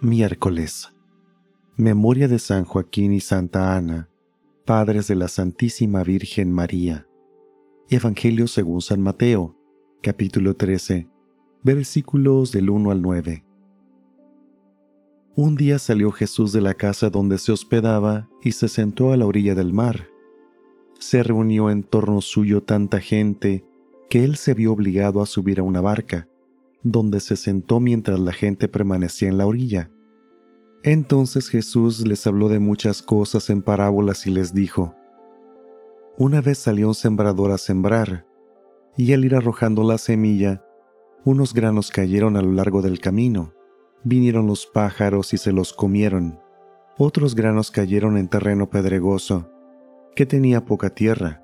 Miércoles. Memoria de San Joaquín y Santa Ana, padres de la Santísima Virgen María. Evangelio según San Mateo, capítulo 13, versículos del 1 al 9. Un día salió Jesús de la casa donde se hospedaba y se sentó a la orilla del mar. Se reunió en torno suyo tanta gente que él se vio obligado a subir a una barca, donde se sentó mientras la gente permanecía en la orilla. Entonces Jesús les habló de muchas cosas en parábolas y les dijo, Una vez salió un sembrador a sembrar, y al ir arrojando la semilla, unos granos cayeron a lo largo del camino, vinieron los pájaros y se los comieron. Otros granos cayeron en terreno pedregoso, que tenía poca tierra.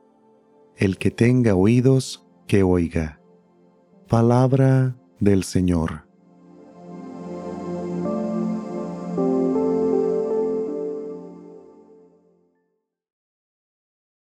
El que tenga oídos, que oiga. Palabra del Señor.